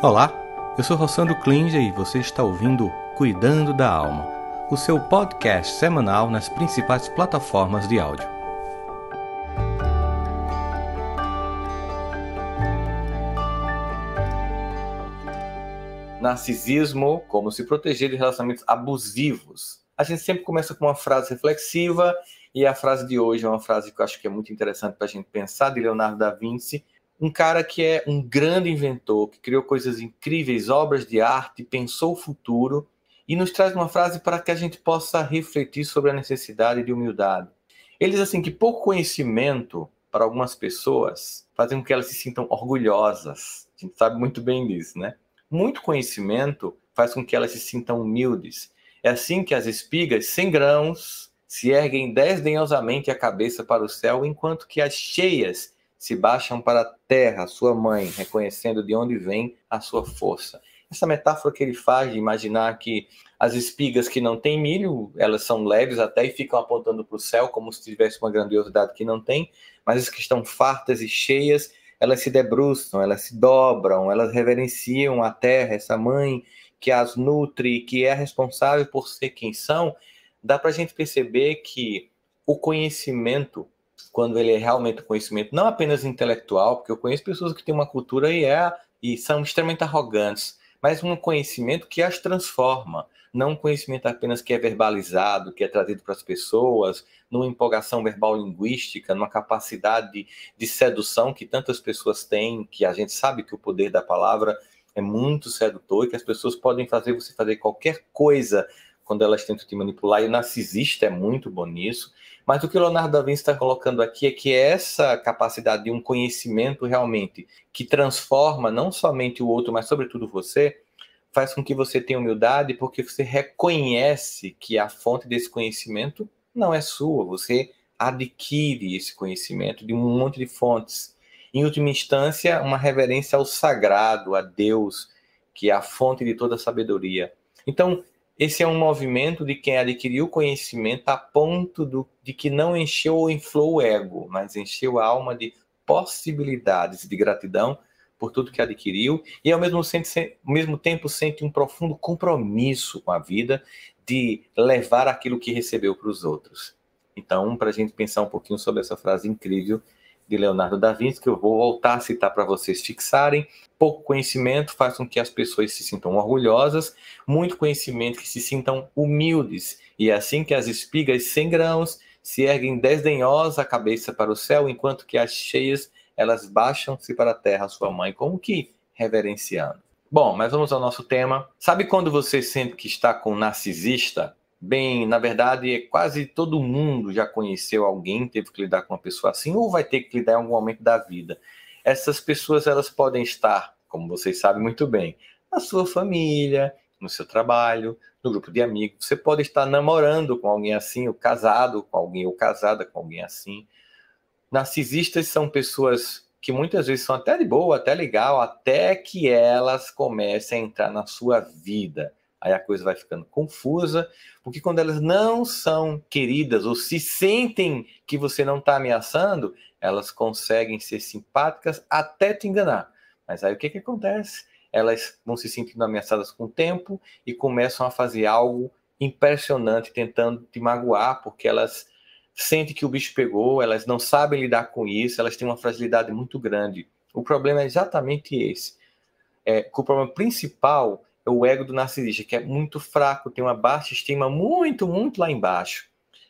Olá, eu sou Rossandro Klinger e você está ouvindo Cuidando da Alma, o seu podcast semanal nas principais plataformas de áudio. Narcisismo, como se proteger de relacionamentos abusivos. A gente sempre começa com uma frase reflexiva e a frase de hoje é uma frase que eu acho que é muito interessante para a gente pensar, de Leonardo da Vinci, um cara que é um grande inventor, que criou coisas incríveis, obras de arte, pensou o futuro e nos traz uma frase para que a gente possa refletir sobre a necessidade de humildade. Ele diz assim que pouco conhecimento para algumas pessoas faz com que elas se sintam orgulhosas. A gente sabe muito bem disso, né? Muito conhecimento faz com que elas se sintam humildes. É assim que as espigas sem grãos se erguem desdenhosamente a cabeça para o céu, enquanto que as cheias se baixam para a terra, sua mãe, reconhecendo de onde vem a sua força. Essa metáfora que ele faz de imaginar que as espigas que não têm milho, elas são leves até e ficam apontando para o céu como se tivesse uma grandiosidade que não tem, mas as que estão fartas e cheias, elas se debruçam, elas se dobram, elas reverenciam a terra, essa mãe que as nutre, que é responsável por ser quem são. Dá para a gente perceber que o conhecimento quando ele é realmente conhecimento não apenas intelectual, porque eu conheço pessoas que têm uma cultura e, é, e são extremamente arrogantes, mas um conhecimento que as transforma, não um conhecimento apenas que é verbalizado, que é trazido para as pessoas, numa empolgação verbal linguística, numa capacidade de, de sedução que tantas pessoas têm, que a gente sabe que o poder da palavra é muito sedutor e que as pessoas podem fazer você fazer qualquer coisa quando elas tentam te manipular, e o narcisista é muito bom nisso. Mas o que o Leonardo da Vinci está colocando aqui é que essa capacidade de um conhecimento realmente que transforma não somente o outro, mas sobretudo você, faz com que você tenha humildade, porque você reconhece que a fonte desse conhecimento não é sua, você adquire esse conhecimento de um monte de fontes. Em última instância, uma reverência ao sagrado, a Deus, que é a fonte de toda a sabedoria. Então, esse é um movimento de quem adquiriu conhecimento a ponto do, de que não encheu ou inflou o ego, mas encheu a alma de possibilidades de gratidão por tudo que adquiriu e ao mesmo, mesmo tempo sente um profundo compromisso com a vida de levar aquilo que recebeu para os outros. Então, para a gente pensar um pouquinho sobre essa frase incrível de Leonardo da Vinci, que eu vou voltar a citar para vocês fixarem. Pouco conhecimento faz com que as pessoas se sintam orgulhosas, muito conhecimento que se sintam humildes, e é assim que as espigas sem grãos se erguem desdenhosas a cabeça para o céu, enquanto que as cheias elas baixam-se para a terra, sua mãe, como que reverenciando. Bom, mas vamos ao nosso tema. Sabe quando você sente que está com um narcisista? Bem, na verdade, quase todo mundo já conheceu alguém, teve que lidar com uma pessoa assim, ou vai ter que lidar em algum momento da vida. Essas pessoas, elas podem estar, como vocês sabem muito bem, na sua família, no seu trabalho, no grupo de amigos. Você pode estar namorando com alguém assim, ou casado com alguém, ou casada com alguém assim. Narcisistas são pessoas que muitas vezes são até de boa, até legal, até que elas comecem a entrar na sua vida Aí a coisa vai ficando confusa, porque quando elas não são queridas ou se sentem que você não está ameaçando, elas conseguem ser simpáticas até te enganar. Mas aí o que, que acontece? Elas vão se sentindo ameaçadas com o tempo e começam a fazer algo impressionante, tentando te magoar, porque elas sentem que o bicho pegou, elas não sabem lidar com isso, elas têm uma fragilidade muito grande. O problema é exatamente esse. É, o problema principal o ego do narcisista, que é muito fraco, tem uma baixa estima muito, muito lá embaixo.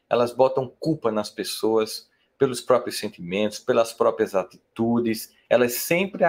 Elas botam culpa nas pessoas pelos próprios sentimentos, pelas próprias atitudes. Elas sempre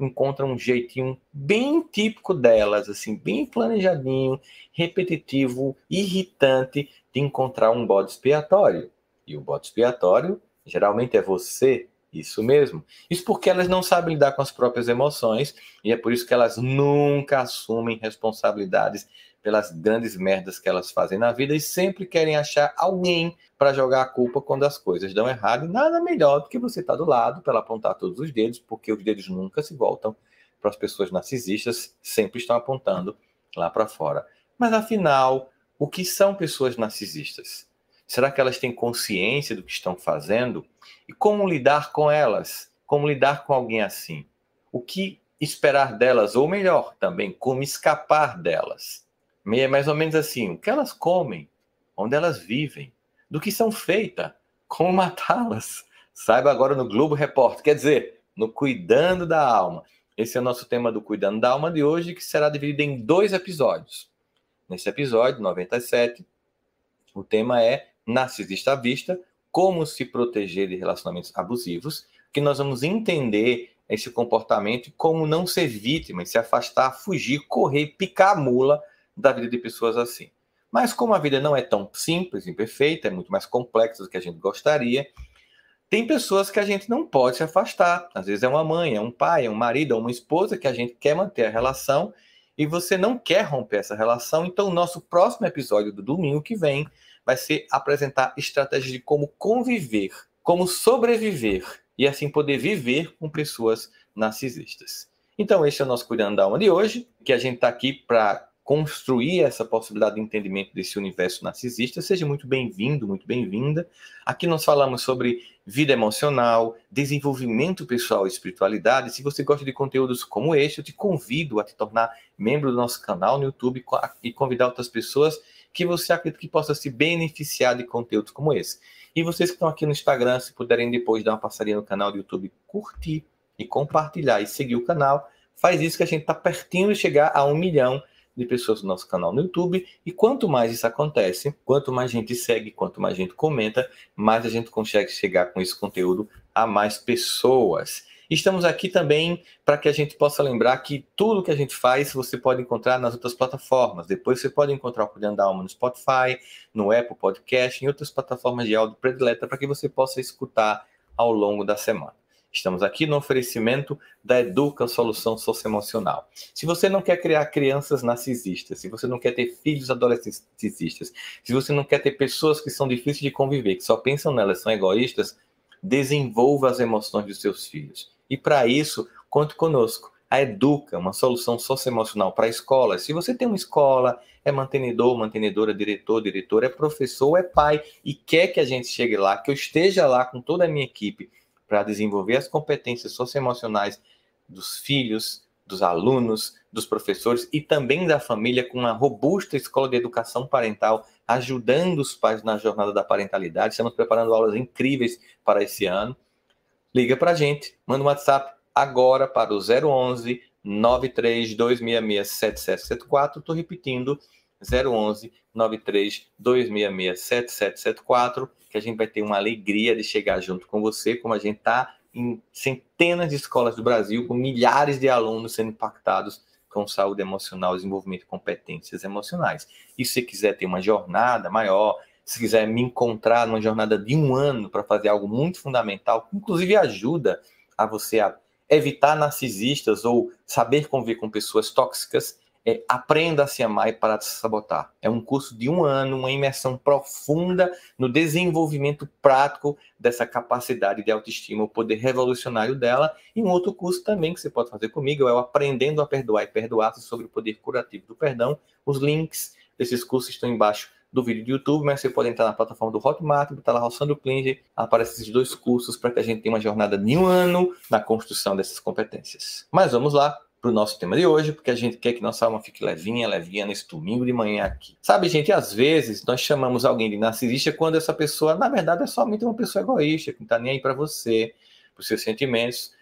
encontram um jeitinho bem típico delas, assim, bem planejadinho, repetitivo, irritante de encontrar um bode expiatório. E o bode expiatório geralmente é você isso mesmo. Isso porque elas não sabem lidar com as próprias emoções e é por isso que elas nunca assumem responsabilidades pelas grandes merdas que elas fazem na vida e sempre querem achar alguém para jogar a culpa quando as coisas dão errado. E nada melhor do que você estar tá do lado para apontar todos os dedos, porque os dedos nunca se voltam para as pessoas narcisistas, sempre estão apontando lá para fora. Mas afinal, o que são pessoas narcisistas? Será que elas têm consciência do que estão fazendo? E como lidar com elas? Como lidar com alguém assim? O que esperar delas, ou melhor, também como escapar delas. É mais ou menos assim: o que elas comem, onde elas vivem, do que são feitas, como matá-las. Saiba agora no Globo Repórter, quer dizer, no Cuidando da Alma. Esse é o nosso tema do Cuidando da Alma de hoje, que será dividido em dois episódios. Nesse episódio, 97, o tema é Narcisista à Vista, como se proteger de relacionamentos abusivos, que nós vamos entender esse comportamento e como não ser vítima, se afastar, fugir, correr, picar a mula da vida de pessoas assim. Mas como a vida não é tão simples e perfeita, é muito mais complexa do que a gente gostaria, tem pessoas que a gente não pode se afastar. Às vezes é uma mãe, é um pai, é um marido, é uma esposa que a gente quer manter a relação e você não quer romper essa relação. Então, o nosso próximo episódio do domingo que vem vai ser apresentar estratégias de como conviver, como sobreviver e assim poder viver com pessoas narcisistas. Então, esse é o nosso Cuidando da Alma de hoje, que a gente está aqui para construir essa possibilidade de entendimento desse universo narcisista. Seja muito bem-vindo, muito bem-vinda. Aqui nós falamos sobre vida emocional, desenvolvimento pessoal e espiritualidade. Se você gosta de conteúdos como este, eu te convido a te tornar membro do nosso canal no YouTube e convidar outras pessoas que você acredita que possa se beneficiar de conteúdos como esse. E vocês que estão aqui no Instagram, se puderem depois dar uma passaria no canal do YouTube, curtir e compartilhar e seguir o canal, faz isso que a gente está pertinho de chegar a um milhão de pessoas no nosso canal no YouTube. E quanto mais isso acontece, quanto mais gente segue, quanto mais gente comenta, mais a gente consegue chegar com esse conteúdo a mais pessoas. Estamos aqui também para que a gente possa lembrar que tudo que a gente faz você pode encontrar nas outras plataformas. Depois você pode encontrar o Cuidando da Alma no Spotify, no Apple Podcast, em outras plataformas de áudio predileta para que você possa escutar ao longo da semana. Estamos aqui no oferecimento da Educa Solução Socioemocional. Se você não quer criar crianças narcisistas, se você não quer ter filhos adolescentistas, se você não quer ter pessoas que são difíceis de conviver, que só pensam nelas, são egoístas, desenvolva as emoções dos seus filhos. E para isso, conte conosco. A Educa, uma solução socioemocional para escolas. Se você tem uma escola, é mantenedor, mantenedora, diretor, diretora, é professor, é pai e quer que a gente chegue lá, que eu esteja lá com toda a minha equipe para desenvolver as competências socioemocionais dos filhos, dos alunos, dos professores e também da família com uma robusta escola de educação parental, ajudando os pais na jornada da parentalidade. Estamos preparando aulas incríveis para esse ano. Liga para a gente, manda um WhatsApp agora para o 011 93266 7774. Estou repetindo, 011 93 266 7774, que a gente vai ter uma alegria de chegar junto com você, como a gente está em centenas de escolas do Brasil, com milhares de alunos sendo impactados com saúde emocional, desenvolvimento de competências emocionais. E se quiser ter uma jornada maior, se quiser me encontrar numa jornada de um ano para fazer algo muito fundamental, que inclusive ajuda a você a evitar narcisistas ou saber conviver com pessoas tóxicas, é, aprenda a se amar e parar de se sabotar. É um curso de um ano, uma imersão profunda no desenvolvimento prático dessa capacidade de autoestima, o poder revolucionário dela. E um outro curso também que você pode fazer comigo é o Aprendendo a Perdoar e Perdoar sobre o poder curativo do perdão. Os links desses cursos estão embaixo do vídeo do YouTube, mas você pode entrar na plataforma do Hotmart, botar lá Roçando Clean, aparece esses dois cursos para que a gente tenha uma jornada de um ano na construção dessas competências. Mas vamos lá, para o nosso tema de hoje, porque a gente quer que nossa alma fique levinha, levinha nesse domingo de manhã aqui. Sabe, gente, às vezes nós chamamos alguém de narcisista quando essa pessoa, na verdade, é somente uma pessoa egoísta, que não está nem aí para você, para os seus sentimentos.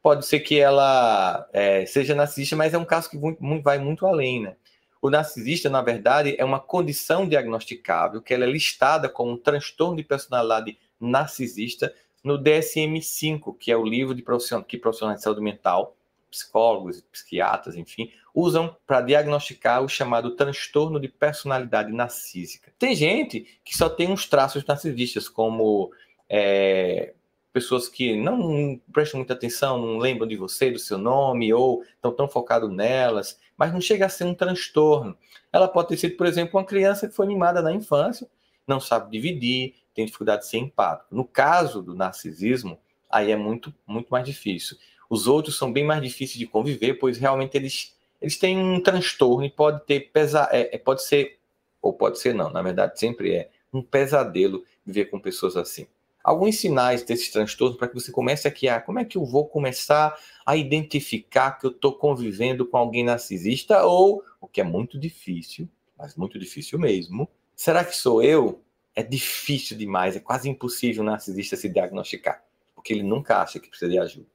Pode ser que ela é, seja narcisista, mas é um caso que vai muito além, né? O narcisista, na verdade, é uma condição diagnosticável que ela é listada como um transtorno de personalidade narcisista no DSM-5, que é o livro de profissional, que profissionais de saúde mental psicólogos, psiquiatras, enfim, usam para diagnosticar o chamado transtorno de personalidade narcísica. Tem gente que só tem uns traços narcisistas, como é, pessoas que não prestam muita atenção, não lembram de você, do seu nome, ou estão tão focados nelas, mas não chega a ser um transtorno. Ela pode ter sido, por exemplo, uma criança que foi mimada na infância, não sabe dividir, tem dificuldade de ser empático. No caso do narcisismo, aí é muito, muito mais difícil. Os outros são bem mais difíceis de conviver, pois realmente eles, eles têm um transtorno e pode ter pesa, é, é, pode ser, ou pode ser não, na verdade sempre é, um pesadelo viver com pessoas assim. Alguns sinais desses transtornos para que você comece a como é que eu vou começar a identificar que eu estou convivendo com alguém narcisista ou, o que é muito difícil, mas muito difícil mesmo, será que sou eu? É difícil demais, é quase impossível narcisista se diagnosticar, porque ele nunca acha que precisa de ajuda.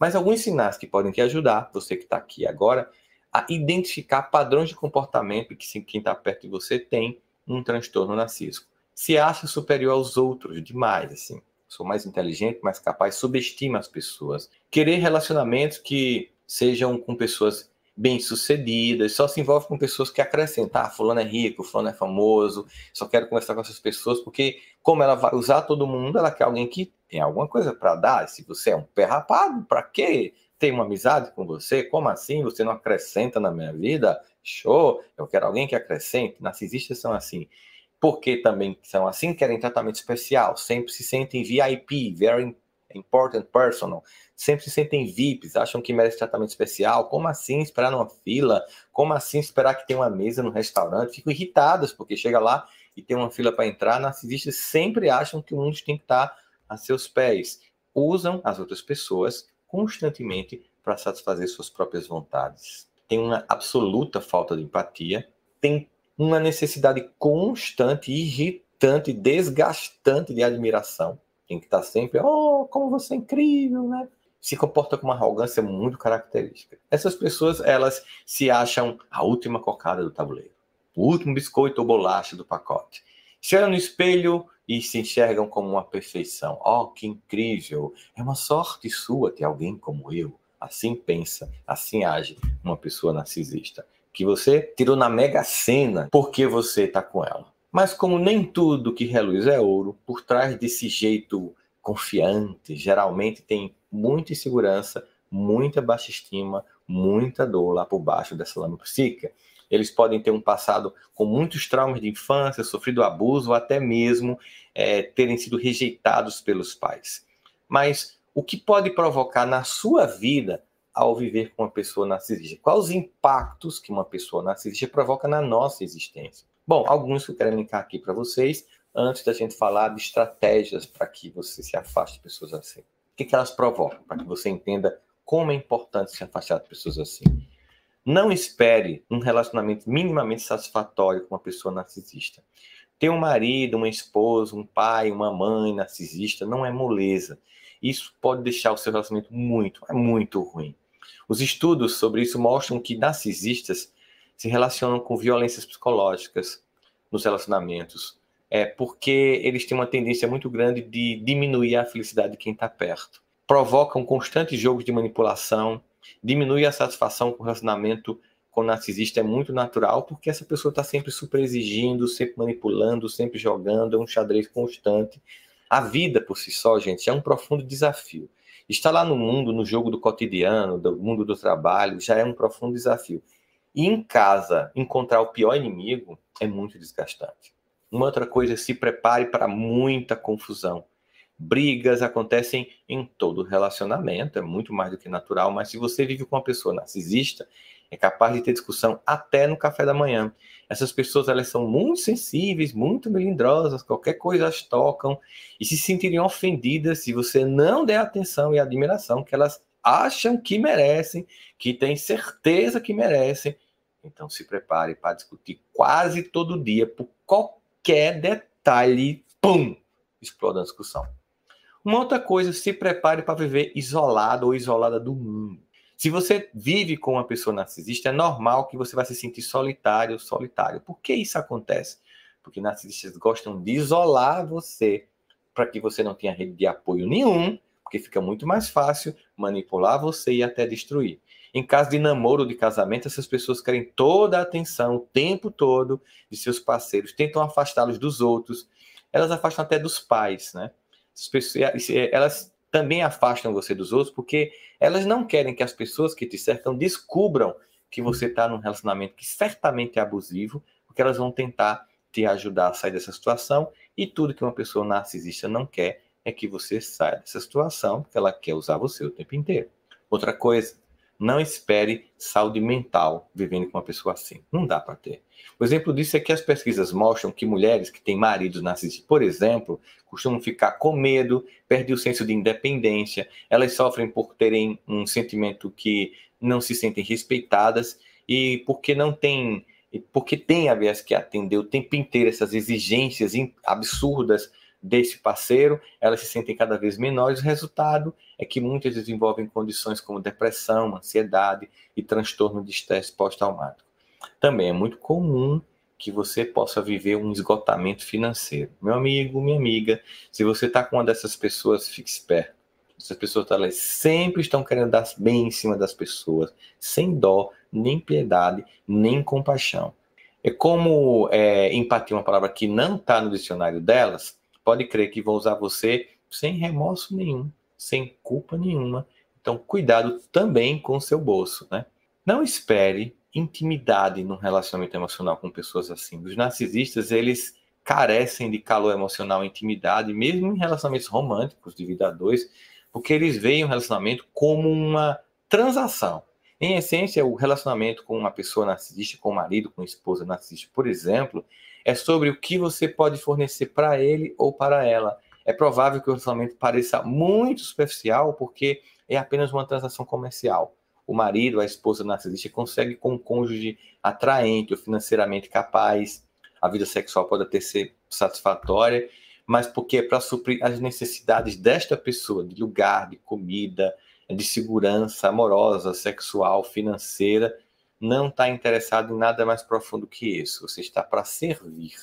Mas alguns sinais que podem te ajudar, você que está aqui agora, a identificar padrões de comportamento que quem está perto de você tem um transtorno narcísico se acha superior aos outros demais, assim. Sou mais inteligente, mais capaz, subestima as pessoas. Querer relacionamentos que sejam com pessoas bem-sucedidas, só se envolve com pessoas que acrescentam. Ah, fulano é rico, fulano é famoso, só quero conversar com essas pessoas, porque como ela vai usar todo mundo, ela quer alguém que tem alguma coisa para dar. Se você é um pé rapado, para quê? Ter uma amizade com você? Como assim? Você não acrescenta na minha vida? Show! Eu quero alguém que acrescente. Narcisistas são assim porque também são assim, querem tratamento especial, sempre se sentem VIP, very important personal, sempre se sentem VIPs, acham que merecem tratamento especial, como assim esperar numa fila, como assim esperar que tem uma mesa no restaurante, ficam irritadas porque chega lá e tem uma fila para entrar, narcisistas sempre acham que o mundo tem que estar a seus pés, usam as outras pessoas constantemente para satisfazer suas próprias vontades. Tem uma absoluta falta de empatia, tem uma necessidade constante, irritante, desgastante de admiração. Tem que estar sempre, oh, como você é incrível, né? Se comporta com uma arrogância muito característica. Essas pessoas, elas se acham a última cocada do tabuleiro, o último biscoito ou bolacha do pacote. Se olham no espelho e se enxergam como uma perfeição. Oh, que incrível! É uma sorte sua ter alguém como eu. Assim pensa, assim age uma pessoa narcisista que você tirou na mega cena porque você está com ela. Mas como nem tudo que reluz é ouro, por trás desse jeito confiante, geralmente tem muita insegurança, muita baixa estima, muita dor lá por baixo dessa lama psíquica. Eles podem ter um passado com muitos traumas de infância, sofrido abuso, ou até mesmo é, terem sido rejeitados pelos pais. Mas o que pode provocar na sua vida ao viver com uma pessoa narcisista? Quais os impactos que uma pessoa narcisista provoca na nossa existência? Bom, alguns que eu quero linkar aqui para vocês, antes da gente falar de estratégias para que você se afaste de pessoas assim. O que, que elas provocam? Para que você entenda como é importante se afastar de pessoas assim. Não espere um relacionamento minimamente satisfatório com uma pessoa narcisista. Ter um marido, uma esposa, um pai, uma mãe narcisista não é moleza. Isso pode deixar o seu relacionamento muito, é muito ruim. Os estudos sobre isso mostram que narcisistas se relacionam com violências psicológicas nos relacionamentos, é porque eles têm uma tendência muito grande de diminuir a felicidade de quem está perto. Provocam constantes jogos de manipulação, diminui a satisfação com o relacionamento com o narcisista é muito natural, porque essa pessoa está sempre super exigindo, sempre manipulando, sempre jogando, é um xadrez constante. A vida por si só, gente, é um profundo desafio. Estar lá no mundo, no jogo do cotidiano, do mundo do trabalho, já é um profundo desafio. E em casa, encontrar o pior inimigo é muito desgastante. Uma outra coisa, é se prepare para muita confusão. Brigas acontecem em todo relacionamento, é muito mais do que natural, mas se você vive com uma pessoa narcisista, é capaz de ter discussão até no café da manhã. Essas pessoas elas são muito sensíveis, muito melindrosas, qualquer coisa as tocam e se sentiriam ofendidas se você não der atenção e admiração que elas acham que merecem, que têm certeza que merecem. Então se prepare para discutir quase todo dia por qualquer detalhe, pum, explode a discussão. Uma outra coisa, se prepare para viver isolado ou isolada do mundo. Se você vive com uma pessoa narcisista, é normal que você vai se sentir solitário solitário. Por que isso acontece? Porque narcisistas gostam de isolar você para que você não tenha rede de apoio nenhum, porque fica muito mais fácil manipular você e até destruir. Em caso de namoro ou de casamento, essas pessoas querem toda a atenção o tempo todo de seus parceiros, tentam afastá-los dos outros, elas afastam até dos pais, né? Elas também afastam você dos outros porque elas não querem que as pessoas que te cercam descubram que você está num relacionamento que certamente é abusivo, porque elas vão tentar te ajudar a sair dessa situação e tudo que uma pessoa narcisista não quer é que você saia dessa situação, porque ela quer usar você o tempo inteiro. Outra coisa, Não espere saúde mental vivendo com uma pessoa assim. Não dá para ter. O exemplo disso é que as pesquisas mostram que mulheres que têm maridos narcisistas, por exemplo, costumam ficar com medo, perdem o senso de independência, elas sofrem por terem um sentimento que não se sentem respeitadas e porque não tem, porque tem a vez que atender o tempo inteiro essas exigências absurdas desse parceiro, elas se sentem cada vez menores. O resultado é que muitas desenvolvem condições como depressão, ansiedade e transtorno de estresse pós-traumático. Também é muito comum que você possa viver um esgotamento financeiro. Meu amigo, minha amiga, se você está com uma dessas pessoas, fique esperto. Essas pessoas elas sempre estão querendo dar bem em cima das pessoas, sem dó, nem piedade, nem compaixão. É como é, empatia, uma palavra que não está no dicionário delas, pode crer que vão usar você sem remorso nenhum, sem culpa nenhuma. Então, cuidado também com o seu bolso, né? Não espere intimidade no relacionamento emocional com pessoas assim. Os narcisistas, eles carecem de calor emocional e intimidade, mesmo em relacionamentos românticos de vida a dois, porque eles veem o relacionamento como uma transação. Em essência, o relacionamento com uma pessoa narcisista, com o marido, com a esposa narcisista, por exemplo, é sobre o que você pode fornecer para ele ou para ela. É provável que o relacionamento pareça muito superficial porque é apenas uma transação comercial. O marido, a esposa narcisista consegue com um cônjuge atraente ou financeiramente capaz, a vida sexual pode até ser satisfatória, mas porque é para suprir as necessidades desta pessoa, de lugar, de comida, de segurança amorosa, sexual, financeira, não está interessado em nada mais profundo que isso. Você está para servir.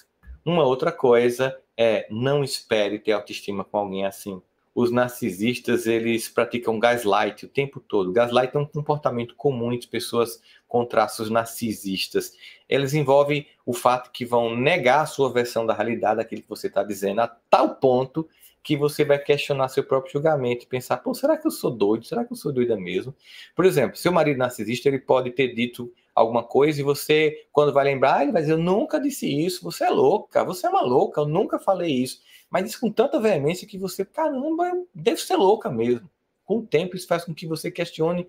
Uma outra coisa é não espere ter autoestima com alguém assim. Os narcisistas, eles praticam gaslight o tempo todo. Gaslight é um comportamento comum de pessoas com traços narcisistas. Eles envolvem o fato que vão negar a sua versão da realidade, aquilo que você está dizendo, a tal ponto que você vai questionar seu próprio julgamento e pensar, pô, será que eu sou doido? Será que eu sou doida mesmo? Por exemplo, seu marido narcisista, ele pode ter dito alguma coisa e você, quando vai lembrar, ele vai dizer, eu nunca disse isso, você é louca, você é uma louca, eu nunca falei isso. Mas isso com tanta veemência que você, caramba, deve ser louca mesmo. Com o tempo, isso faz com que você questione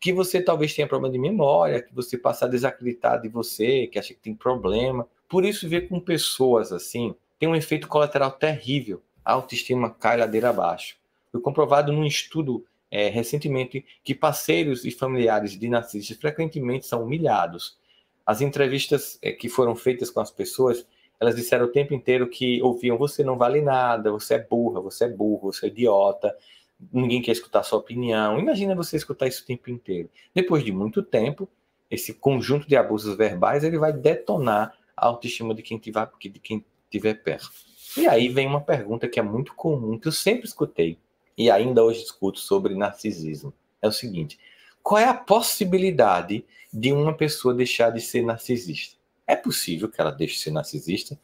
que você talvez tenha problema de memória, que você passa a desacreditar de você, que acha que tem problema. Por isso, ver com pessoas assim tem um efeito colateral terrível a autoestima cai ladeira abaixo. Foi comprovado num estudo é, recentemente que parceiros e familiares de narcisistas frequentemente são humilhados. As entrevistas é, que foram feitas com as pessoas, elas disseram o tempo inteiro que ouviam: você não vale nada, você é burra, você é burro, você é idiota, ninguém quer escutar sua opinião. Imagina você escutar isso o tempo inteiro. Depois de muito tempo, esse conjunto de abusos verbais ele vai detonar a autoestima de quem tiver, de quem estiver perto. E aí vem uma pergunta que é muito comum, que eu sempre escutei, e ainda hoje escuto sobre narcisismo. É o seguinte: qual é a possibilidade de uma pessoa deixar de ser narcisista? É possível que ela deixe de ser narcisista?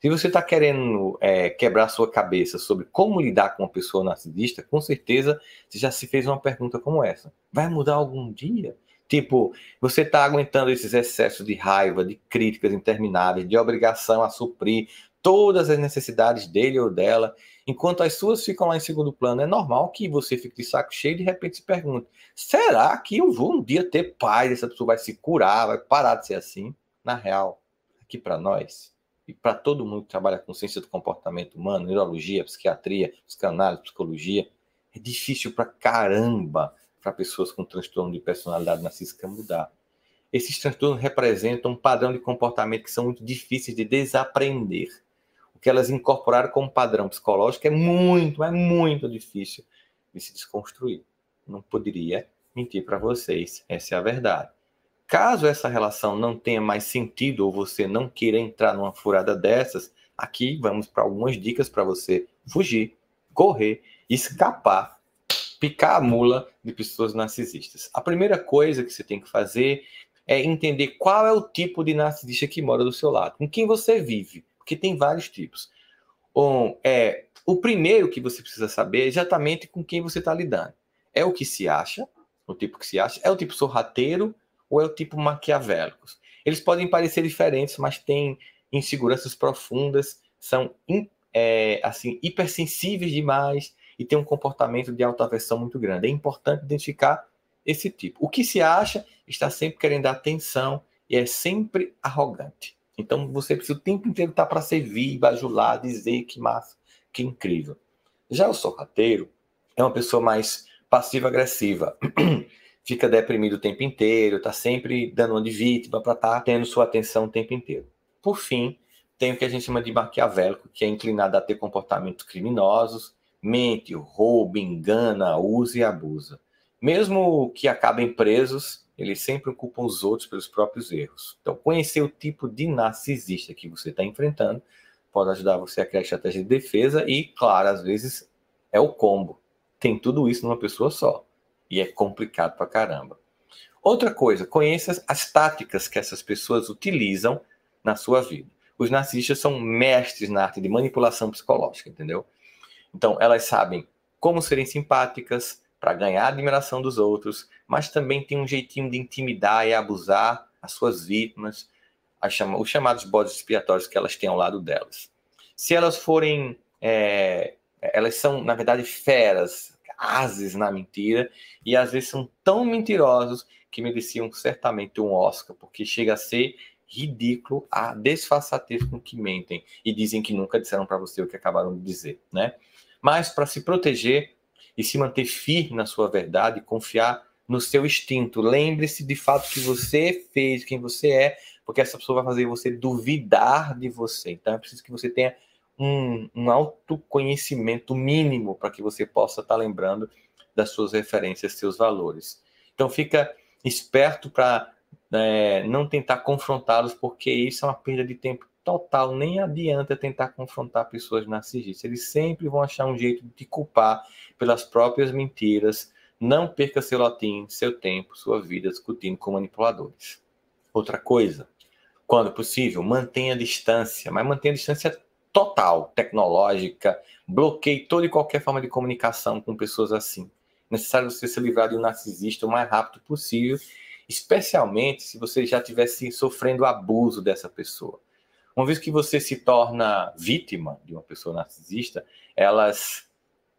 Se você está querendo é, quebrar sua cabeça sobre como lidar com uma pessoa narcisista, com certeza você já se fez uma pergunta como essa. Vai mudar algum dia? Tipo, você está aguentando esses excessos de raiva, de críticas intermináveis, de obrigação a suprir todas as necessidades dele ou dela, enquanto as suas ficam lá em segundo plano. É normal que você fique de saco cheio e de repente se pergunte: será que eu vou um dia ter paz? Essa pessoa vai se curar, vai parar de ser assim? Na real, aqui para nós e para todo mundo que trabalha com ciência do comportamento humano, neurologia, psiquiatria, psicanálise, psicologia, é difícil para caramba para pessoas com transtorno de personalidade narcísica mudar. Esses transtornos representam um padrão de comportamento que são muito difíceis de desaprender que elas incorporaram como padrão psicológico é muito, é muito difícil de se desconstruir. Não poderia mentir para vocês, essa é a verdade. Caso essa relação não tenha mais sentido ou você não queira entrar numa furada dessas, aqui vamos para algumas dicas para você fugir, correr, escapar, picar a mula de pessoas narcisistas. A primeira coisa que você tem que fazer é entender qual é o tipo de narcisista que mora do seu lado, com quem você vive porque tem vários tipos. Um, é, o primeiro que você precisa saber é exatamente com quem você está lidando. É o que se acha, o tipo que se acha, é o tipo sorrateiro ou é o tipo maquiavélicos. Eles podem parecer diferentes, mas têm inseguranças profundas, são é, assim hipersensíveis demais e têm um comportamento de autoaversão muito grande. É importante identificar esse tipo. O que se acha está sempre querendo atenção e é sempre arrogante. Então você precisa o tempo inteiro estar para servir, bajular, dizer que massa, que incrível. Já o sorrateiro é uma pessoa mais passiva-agressiva. Fica deprimido o tempo inteiro, está sempre dando uma de vítima para estar tá tendo sua atenção o tempo inteiro. Por fim, tem o que a gente chama de maquiavélico, que é inclinado a ter comportamentos criminosos, mente, rouba, engana, usa e abusa. Mesmo que acabem presos, eles sempre ocupam os outros pelos próprios erros. Então, conhecer o tipo de narcisista que você está enfrentando pode ajudar você a criar estratégia de defesa e, claro, às vezes é o combo. Tem tudo isso numa pessoa só. E é complicado pra caramba. Outra coisa, conheça as táticas que essas pessoas utilizam na sua vida. Os narcisistas são mestres na arte de manipulação psicológica, entendeu? Então, elas sabem como serem simpáticas para ganhar a admiração dos outros, mas também tem um jeitinho de intimidar e abusar as suas vítimas, chama, os chamados bodes expiatórios que elas têm ao lado delas. Se elas forem. É, elas são, na verdade, feras, ases na mentira, e às vezes são tão mentirosos que mereciam certamente um Oscar, porque chega a ser ridículo a desfaçatez com que mentem e dizem que nunca disseram para você o que acabaram de dizer, né? Mas para se proteger e se manter firme na sua verdade, confiar no seu instinto. Lembre-se de fato que você fez, quem você é, porque essa pessoa vai fazer você duvidar de você. Então é preciso que você tenha um, um autoconhecimento mínimo para que você possa estar tá lembrando das suas referências, seus valores. Então fica esperto para é, não tentar confrontá-los, porque isso é uma perda de tempo total. Nem adianta tentar confrontar pessoas narcisistas. Eles sempre vão achar um jeito de te culpar pelas próprias mentiras. Não perca seu latim, seu tempo, sua vida discutindo com manipuladores. Outra coisa, quando possível, mantenha a distância, mas mantenha a distância total, tecnológica. Bloqueie toda e qualquer forma de comunicação com pessoas assim. É necessário você se livrar de um narcisista o mais rápido possível especialmente se você já estivesse sofrendo abuso dessa pessoa. Uma vez que você se torna vítima de uma pessoa narcisista, elas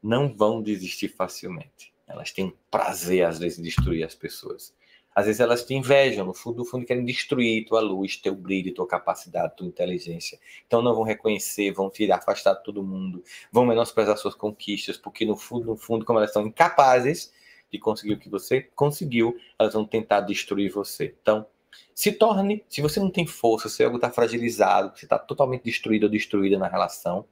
não vão desistir facilmente. Elas têm prazer, às vezes, em destruir as pessoas. Às vezes elas te invejam, no fundo, no fundo querem destruir tua luz, teu brilho, tua capacidade, tua inteligência. Então não vão reconhecer, vão te afastar de todo mundo, vão menosprezar suas conquistas, porque no fundo, no fundo, como elas são incapazes de conseguir o que você conseguiu, elas vão tentar destruir você. Então, se torne, se você não tem força, se algo está fragilizado, se está totalmente destruído ou destruída na relação,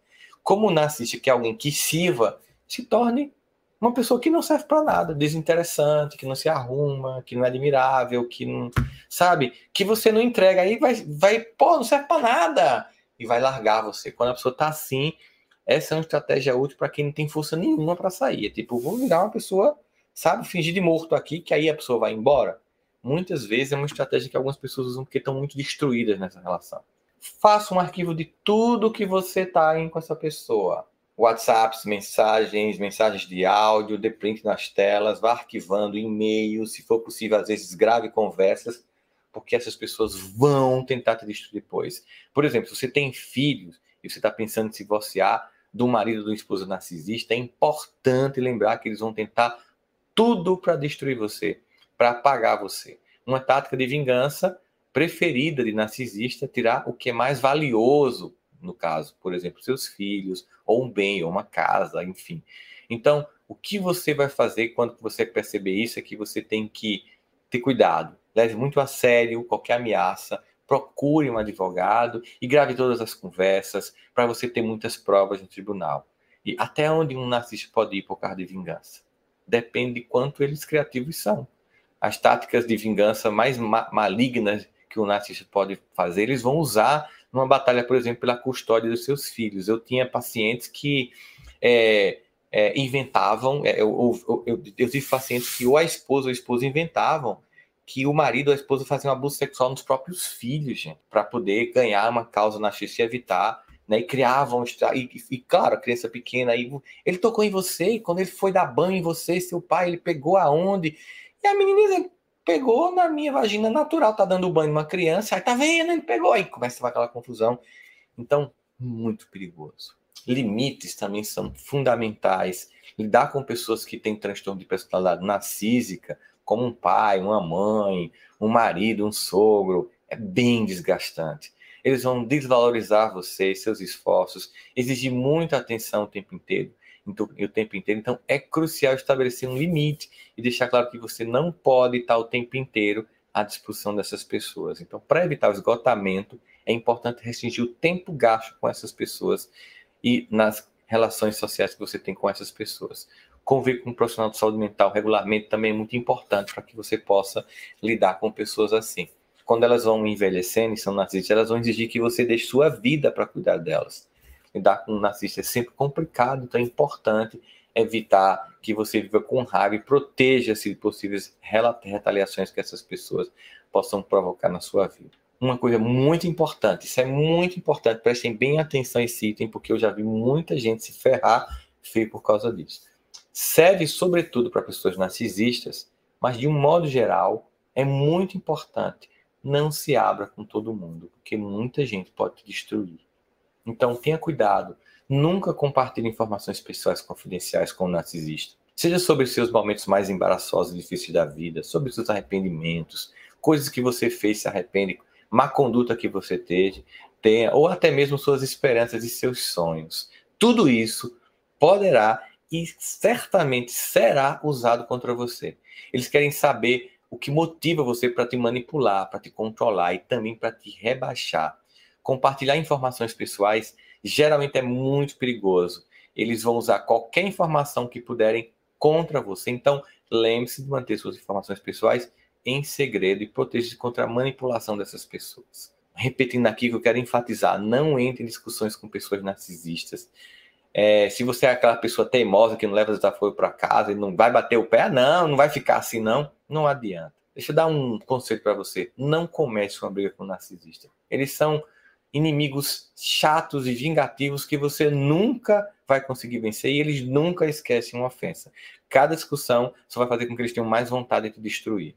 como narcisista, que é alguém que sirva, se torne uma pessoa que não serve para nada, desinteressante, que não se arruma, que não é admirável, que não. Sabe? Que você não entrega. Aí vai, vai pô, não serve para nada. E vai largar você. Quando a pessoa está assim, essa é uma estratégia útil para quem não tem força nenhuma para sair. É tipo, vou virar uma pessoa sabe, fingir de morto aqui, que aí a pessoa vai embora. Muitas vezes é uma estratégia que algumas pessoas usam porque estão muito destruídas nessa relação. Faça um arquivo de tudo que você está em com essa pessoa. WhatsApps, mensagens, mensagens de áudio, dê print nas telas, vá arquivando e-mails, se for possível, às vezes grave conversas, porque essas pessoas vão tentar te destruir depois. Por exemplo, se você tem filhos e você está pensando em se divorciar do marido ou do esposo narcisista, é importante lembrar que eles vão tentar tudo para destruir você, para apagar você. Uma tática de vingança preferida de narcisista tirar o que é mais valioso, no caso, por exemplo, seus filhos, ou um bem, ou uma casa, enfim. Então, o que você vai fazer quando você perceber isso é que você tem que ter cuidado. Leve muito a sério qualquer ameaça, procure um advogado e grave todas as conversas para você ter muitas provas no tribunal. E até onde um narcisista pode ir por causa de vingança? depende de quanto eles criativos são. As táticas de vingança mais ma malignas que o narcisista pode fazer, eles vão usar numa batalha, por exemplo, pela custódia dos seus filhos. Eu tinha pacientes que é, é, inventavam, é, eu, eu, eu, eu, tive pacientes que ou a esposa ou a esposa inventavam que o marido ou a esposa faziam abuso sexual nos próprios filhos, para poder ganhar uma causa na justiça e evitar né, e criavam, e, e, claro, a criança pequena, aí, ele tocou em você, e quando ele foi dar banho em você, seu pai, ele pegou aonde? E a menina pegou na minha vagina natural, tá dando banho uma criança, aí tá vendo, ele pegou, aí começa aquela confusão. Então, muito perigoso. Limites também são fundamentais. Lidar com pessoas que têm transtorno de personalidade narcísica como um pai, uma mãe, um marido, um sogro, é bem desgastante. Eles vão desvalorizar você, seus esforços, exigir muita atenção o tempo inteiro. Então, o tempo inteiro. Então, é crucial estabelecer um limite e deixar claro que você não pode estar o tempo inteiro à disposição dessas pessoas. Então, para evitar o esgotamento, é importante restringir o tempo gasto com essas pessoas e nas relações sociais que você tem com essas pessoas. Conviver com um profissional de saúde mental regularmente também é muito importante para que você possa lidar com pessoas assim. Quando elas vão envelhecendo e são narcisistas, elas vão exigir que você deixe sua vida para cuidar delas. Lidar com um narcisista é sempre complicado, então é importante evitar que você viva com raiva e proteja-se de possíveis retaliações que essas pessoas possam provocar na sua vida. Uma coisa muito importante, isso é muito importante, prestem bem atenção e citem, porque eu já vi muita gente se ferrar feio por causa disso. Serve sobretudo para pessoas narcisistas, mas de um modo geral, é muito importante não se abra com todo mundo, porque muita gente pode te destruir. Então tenha cuidado, nunca compartilhe informações pessoais confidenciais com o narcisista. Seja sobre seus momentos mais embaraçosos e difíceis da vida, sobre seus arrependimentos, coisas que você fez se arrepende, má conduta que você teve, tenha, ou até mesmo suas esperanças e seus sonhos. Tudo isso poderá e certamente será usado contra você. Eles querem saber o que motiva você para te manipular, para te controlar e também para te rebaixar. Compartilhar informações pessoais geralmente é muito perigoso. Eles vão usar qualquer informação que puderem contra você. Então, lembre-se de manter suas informações pessoais em segredo e proteja-se contra a manipulação dessas pessoas. Repetindo aqui que eu quero enfatizar: não entre em discussões com pessoas narcisistas. É, se você é aquela pessoa teimosa que não leva desafio para casa e não vai bater o pé, não, não vai ficar assim, não, não adianta. Deixa eu dar um conselho para você: não comece uma briga com o narcisista. Eles são inimigos chatos e vingativos que você nunca vai conseguir vencer e eles nunca esquecem uma ofensa. Cada discussão só vai fazer com que eles tenham mais vontade de te destruir.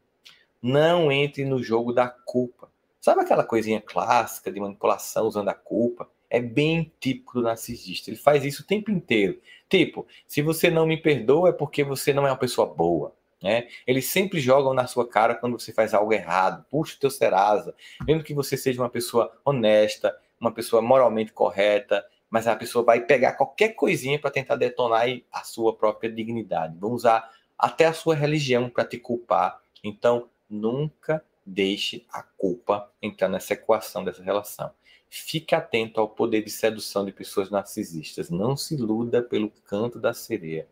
Não entre no jogo da culpa. Sabe aquela coisinha clássica de manipulação usando a culpa? é bem típico do narcisista. Ele faz isso o tempo inteiro. Tipo, se você não me perdoa é porque você não é uma pessoa boa. Né? Eles sempre jogam na sua cara quando você faz algo errado. Puxa o teu Serasa. Mesmo que você seja uma pessoa honesta, uma pessoa moralmente correta, mas a pessoa vai pegar qualquer coisinha para tentar detonar a sua própria dignidade. Vão usar até a sua religião para te culpar. Então, nunca deixe a culpa entrar nessa equação dessa relação. Fique atento ao poder de sedução de pessoas narcisistas. Não se iluda pelo canto da sereia.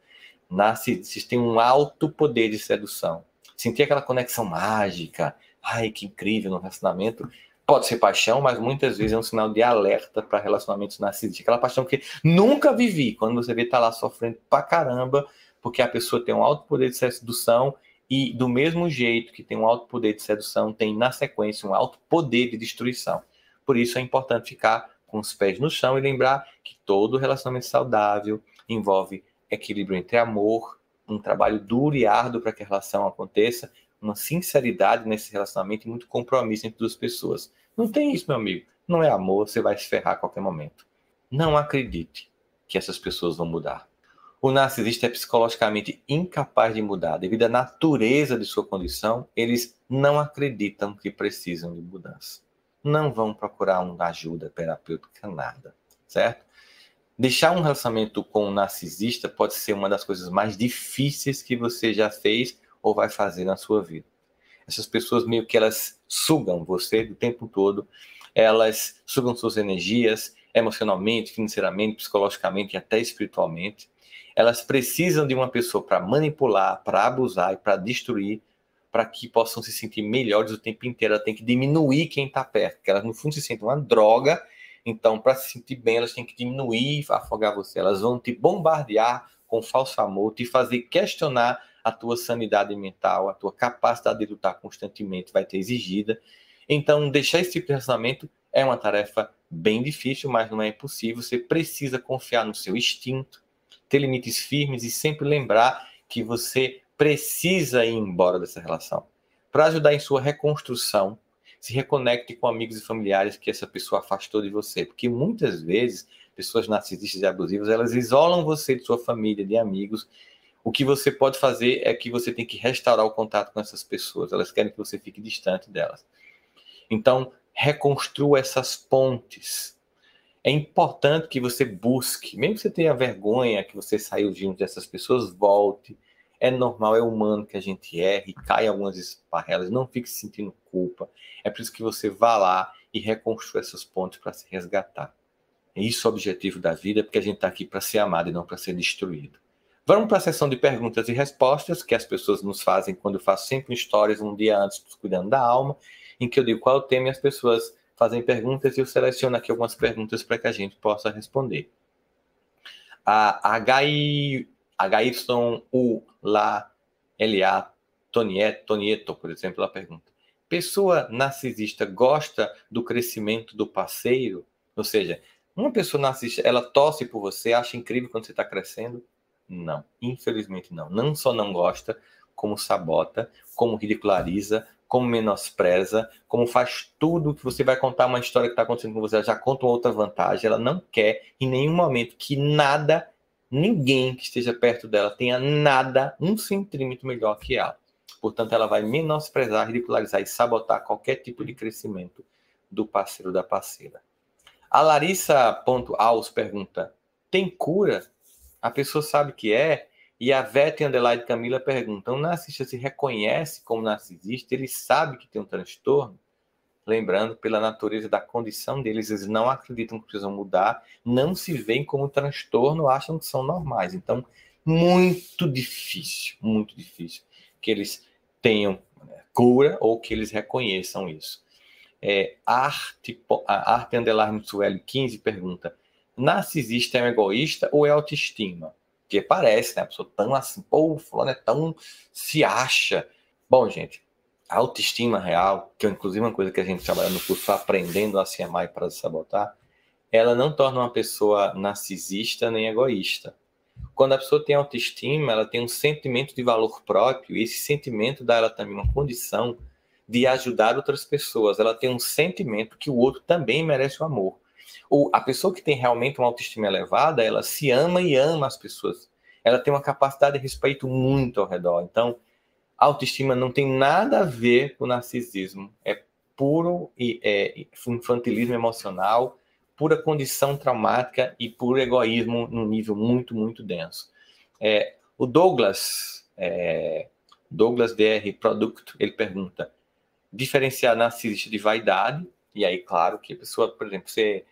Narcisistas têm um alto poder de sedução. Sentir aquela conexão mágica, ai que incrível no relacionamento, pode ser paixão, mas muitas vezes é um sinal de alerta para relacionamentos narcisistas. Aquela paixão que nunca vivi, quando você vê tá lá sofrendo pra caramba, porque a pessoa tem um alto poder de sedução e do mesmo jeito que tem um alto poder de sedução, tem na sequência um alto poder de destruição. Por isso é importante ficar com os pés no chão e lembrar que todo relacionamento saudável envolve equilíbrio entre amor, um trabalho duro e árduo para que a relação aconteça, uma sinceridade nesse relacionamento e muito compromisso entre duas pessoas. Não tem isso, meu amigo. Não é amor, você vai se ferrar a qualquer momento. Não acredite que essas pessoas vão mudar. O narcisista é psicologicamente incapaz de mudar. Devido à natureza de sua condição, eles não acreditam que precisam de mudança não vão procurar uma ajuda terapêutica, nada, certo? Deixar um relacionamento com um narcisista pode ser uma das coisas mais difíceis que você já fez ou vai fazer na sua vida. Essas pessoas meio que elas sugam você do tempo todo, elas sugam suas energias emocionalmente, financeiramente, psicologicamente e até espiritualmente. Elas precisam de uma pessoa para manipular, para abusar e para destruir para que possam se sentir melhores o tempo inteiro. Ela tem que diminuir quem está perto, porque elas no fundo se sentem uma droga. Então, para se sentir bem, elas têm que diminuir, afogar você. Elas vão te bombardear com falso amor, te fazer questionar a tua sanidade mental, a tua capacidade de lutar constantemente vai ter exigida. Então, deixar esse tipo de relacionamento é uma tarefa bem difícil, mas não é impossível. Você precisa confiar no seu instinto, ter limites firmes e sempre lembrar que você precisa ir embora dessa relação. Para ajudar em sua reconstrução, se reconecte com amigos e familiares que essa pessoa afastou de você, porque muitas vezes pessoas narcisistas e abusivas, elas isolam você de sua família, de amigos, O que você pode fazer é que você tem que restaurar o contato com essas pessoas. Elas querem que você fique distante delas. Então, reconstrua essas pontes. É importante que você busque, mesmo que você tenha vergonha que você saiu junto dessas pessoas, volte. É normal, é humano que a gente erre, cai algumas esparrelas, não fique se sentindo culpa. É por isso que você vá lá e reconstrua essas pontes para se resgatar. É isso o objetivo da vida, porque a gente está aqui para ser amado e não para ser destruído. Vamos para a sessão de perguntas e respostas que as pessoas nos fazem quando eu faço sempre histórias um dia antes cuidando da alma, em que eu digo qual é o tema e as pessoas fazem perguntas e eu seleciono aqui algumas perguntas para que a gente possa responder. A HY, HYU lá LA Tonieto, Tonieto, por exemplo, ela pergunta: Pessoa narcisista gosta do crescimento do parceiro? Ou seja, uma pessoa narcisista, ela torce por você, acha incrível quando você está crescendo? Não, infelizmente não. Não só não gosta, como sabota, como ridiculariza, como menospreza, como faz tudo que você vai contar uma história que está acontecendo com você, ela já conta outra vantagem. Ela não quer em nenhum momento que nada, ninguém que esteja perto dela tenha nada, um centímetro melhor que ela. Portanto, ela vai menosprezar, ridicularizar e sabotar qualquer tipo de crescimento do parceiro da parceira. A Larissa.aus pergunta: tem cura? a pessoa sabe que é, e a Vete Underline Camila pergunta: o narcisista se reconhece como narcisista? Ele sabe que tem um transtorno? Lembrando, pela natureza da condição deles, eles não acreditam que precisam mudar, não se veem como transtorno, acham que são normais. Então, muito difícil, muito difícil que eles tenham né, cura ou que eles reconheçam isso. É, Arte, Arte Underline Sueli 15 pergunta: narcisista é um egoísta ou é autoestima? Porque parece, né? A pessoa tão assim, pô, o fulano é tão. se acha. Bom, gente, a autoestima real, que é inclusive uma coisa que a gente trabalha no curso Aprendendo a Se Amar e para se Sabotar, ela não torna uma pessoa narcisista nem egoísta. Quando a pessoa tem autoestima, ela tem um sentimento de valor próprio, e esse sentimento dá ela também uma condição de ajudar outras pessoas. Ela tem um sentimento que o outro também merece o amor ou a pessoa que tem realmente uma autoestima elevada, ela se ama e ama as pessoas. Ela tem uma capacidade de respeito muito ao redor. Então, autoestima não tem nada a ver com narcisismo. É puro é, infantilismo emocional, pura condição traumática e puro egoísmo num nível muito, muito denso. É, o Douglas, é, Douglas DR Product, ele pergunta, diferenciar narcisista de vaidade, e aí, claro, que a pessoa, por exemplo, você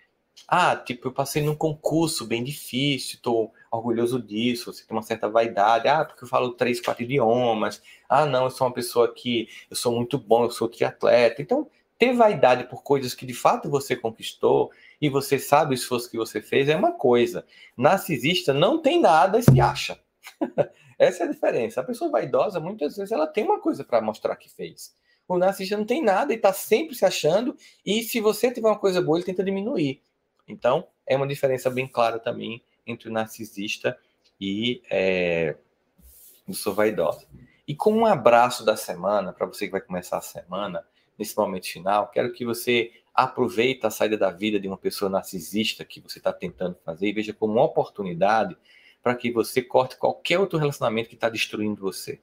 ah, tipo, eu passei num concurso bem difícil, estou orgulhoso disso, você tem uma certa vaidade. Ah, porque eu falo três, quatro idiomas. Ah, não, eu sou uma pessoa que eu sou muito bom, eu sou triatleta. Então, ter vaidade por coisas que de fato você conquistou e você sabe o esforço que você fez é uma coisa. Narcisista não tem nada e se acha. Essa é a diferença. A pessoa vaidosa, muitas vezes, ela tem uma coisa para mostrar que fez. O narcisista não tem nada e está sempre se achando, e se você tiver uma coisa boa, ele tenta diminuir. Então, é uma diferença bem clara também entre o narcisista e é, o sou vaidosa. E com um abraço da semana, para você que vai começar a semana, nesse momento final, quero que você aproveite a saída da vida de uma pessoa narcisista que você está tentando fazer e veja como uma oportunidade para que você corte qualquer outro relacionamento que está destruindo você.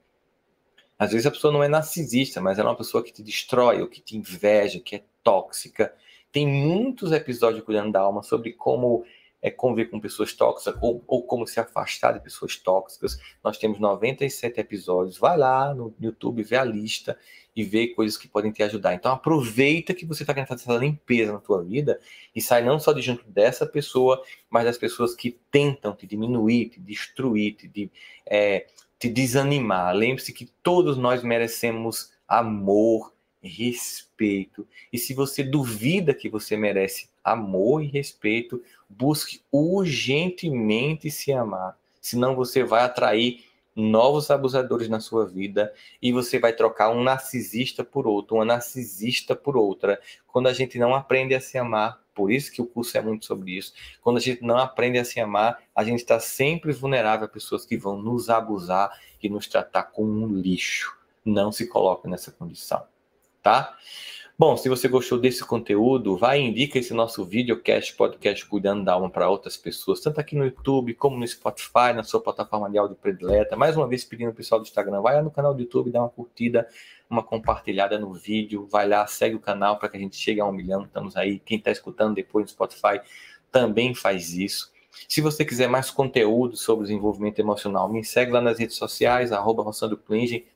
Às vezes a pessoa não é narcisista, mas ela é uma pessoa que te destrói, ou que te inveja, que é tóxica, tem muitos episódios cuidando da alma sobre como é, conviver com pessoas tóxicas ou, ou, como se afastar de pessoas tóxicas. Nós temos 97 episódios. Vai lá no YouTube, vê a lista e vê coisas que podem te ajudar. Então aproveita que você está querendo fazer essa limpeza na tua vida e sai não só de junto dessa pessoa, mas das pessoas que tentam te diminuir, te destruir, te, de, é, te desanimar. Lembre-se que todos nós merecemos amor, respeito. E se você duvida que você merece amor e respeito, busque urgentemente se amar. Senão você vai atrair novos abusadores na sua vida e você vai trocar um narcisista por outro, uma narcisista por outra. Quando a gente não aprende a se amar, por isso que o curso é muito sobre isso. Quando a gente não aprende a se amar, a gente está sempre vulnerável a pessoas que vão nos abusar e nos tratar como um lixo. Não se coloque nessa condição tá? Bom, se você gostou desse conteúdo, vai e indica esse nosso videocast, podcast Cuidando da Alma para outras pessoas, tanto aqui no YouTube como no Spotify, na sua plataforma de áudio predileta. Mais uma vez pedindo ao pessoal do Instagram, vai lá no canal do YouTube, dá uma curtida, uma compartilhada no vídeo, vai lá, segue o canal para que a gente chegue a um milhão. Estamos aí. Quem está escutando depois no Spotify também faz isso. Se você quiser mais conteúdo sobre desenvolvimento emocional, me segue lá nas redes sociais, arroba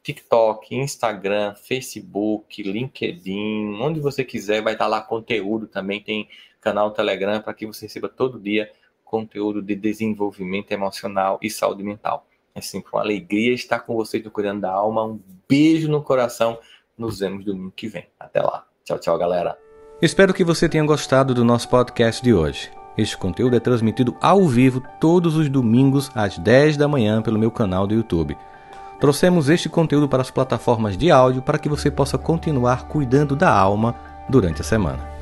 TikTok, Instagram, Facebook, LinkedIn, onde você quiser, vai estar lá conteúdo também, tem canal Telegram para que você receba todo dia conteúdo de desenvolvimento emocional e saúde mental. É sempre uma alegria estar com vocês no Cuidando da Alma. Um beijo no coração. Nos vemos domingo que vem. Até lá. Tchau, tchau, galera. Espero que você tenha gostado do nosso podcast de hoje. Este conteúdo é transmitido ao vivo todos os domingos às 10 da manhã pelo meu canal do YouTube. Trouxemos este conteúdo para as plataformas de áudio para que você possa continuar cuidando da alma durante a semana.